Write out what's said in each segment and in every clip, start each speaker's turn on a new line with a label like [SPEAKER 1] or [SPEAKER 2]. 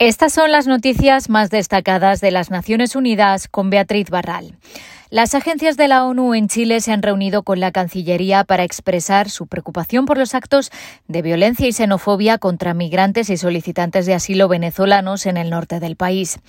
[SPEAKER 1] Estas son las noticias más destacadas de las Naciones Unidas con Beatriz Barral. Las agencias de la ONU en Chile se han reunido con la Cancillería para expresar su preocupación por los actos de violencia y xenofobia contra migrantes y solicitantes de asilo venezolanos en el norte del país.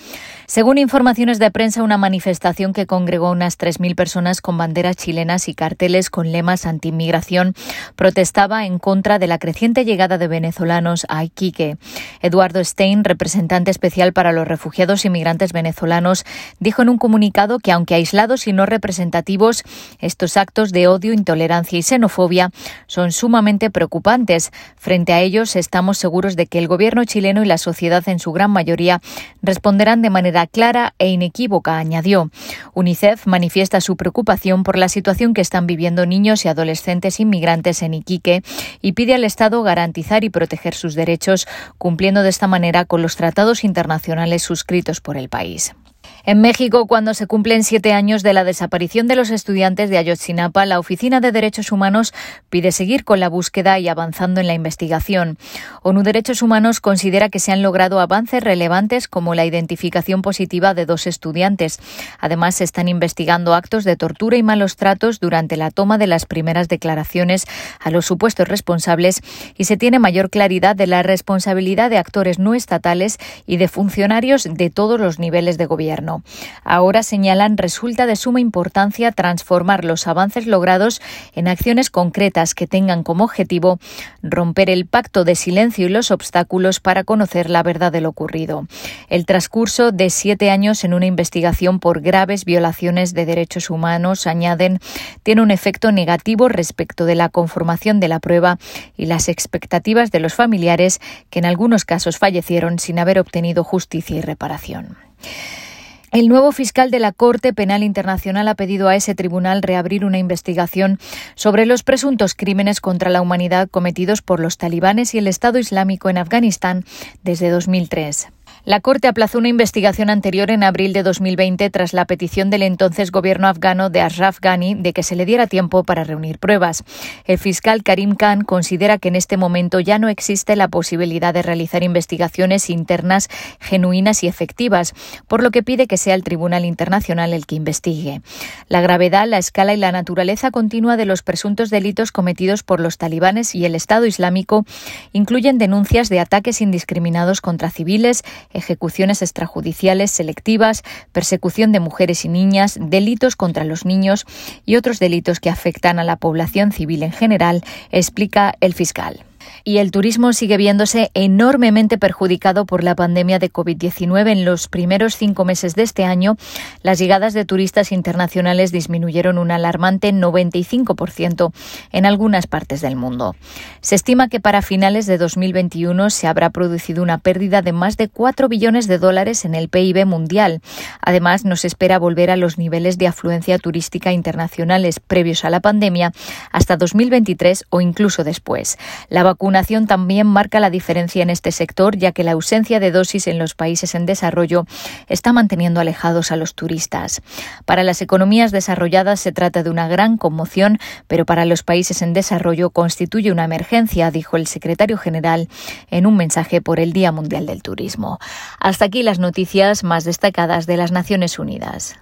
[SPEAKER 1] Según informaciones de prensa, una manifestación que congregó unas 3.000 personas con banderas chilenas y carteles con lemas anti-inmigración protestaba en contra de la creciente llegada de venezolanos a Iquique. Eduardo Stein, representante especial para los refugiados y migrantes venezolanos, dijo en un comunicado que aunque aislados y no representativos, estos actos de odio, intolerancia y xenofobia son sumamente preocupantes. Frente a ellos, estamos seguros de que el gobierno chileno y la sociedad en su gran mayoría responderán de manera clara e inequívoca, añadió. UNICEF manifiesta su preocupación por la situación que están viviendo niños y adolescentes inmigrantes en Iquique y pide al Estado garantizar y proteger sus derechos, cumpliendo de esta manera con los tratados internacionales suscritos por el país. En México, cuando se cumplen siete años de la desaparición de los estudiantes de Ayotzinapa, la Oficina de Derechos Humanos pide seguir con la búsqueda y avanzando en la investigación. ONU Derechos Humanos considera que se han logrado avances relevantes como la identificación positiva de dos estudiantes. Además, se están investigando actos de tortura y malos tratos durante la toma de las primeras declaraciones a los supuestos responsables y se tiene mayor claridad de la responsabilidad de actores no estatales y de funcionarios de todos los niveles de gobierno. Ahora señalan resulta de suma importancia transformar los avances logrados en acciones concretas que tengan como objetivo romper el pacto de silencio y los obstáculos para conocer la verdad de lo ocurrido. El transcurso de siete años en una investigación por graves violaciones de derechos humanos, añaden, tiene un efecto negativo respecto de la conformación de la prueba y las expectativas de los familiares que en algunos casos fallecieron sin haber obtenido justicia y reparación. El nuevo fiscal de la Corte Penal Internacional ha pedido a ese tribunal reabrir una investigación sobre los presuntos crímenes contra la humanidad cometidos por los talibanes y el Estado Islámico en Afganistán desde 2003. La Corte aplazó una investigación anterior en abril de 2020 tras la petición del entonces gobierno afgano de Ashraf Ghani de que se le diera tiempo para reunir pruebas. El fiscal Karim Khan considera que en este momento ya no existe la posibilidad de realizar investigaciones internas genuinas y efectivas, por lo que pide que sea el Tribunal Internacional el que investigue. La gravedad, la escala y la naturaleza continua de los presuntos delitos cometidos por los talibanes y el Estado Islámico incluyen denuncias de ataques indiscriminados contra civiles, ejecuciones extrajudiciales selectivas, persecución de mujeres y niñas, delitos contra los niños y otros delitos que afectan a la población civil en general, explica el fiscal y el turismo sigue viéndose enormemente perjudicado por la pandemia de COVID-19. En los primeros cinco meses de este año, las llegadas de turistas internacionales disminuyeron un alarmante 95% en algunas partes del mundo. Se estima que para finales de 2021 se habrá producido una pérdida de más de 4 billones de dólares en el PIB mundial. Además, nos espera volver a los niveles de afluencia turística internacionales previos a la pandemia hasta 2023 o incluso después. La vacunación también marca la diferencia en este sector, ya que la ausencia de dosis en los países en desarrollo está manteniendo alejados a los turistas. Para las economías desarrolladas se trata de una gran conmoción, pero para los países en desarrollo constituye una emergencia, dijo el secretario general en un mensaje por el Día Mundial del Turismo. Hasta aquí las noticias más destacadas de las Naciones Unidas.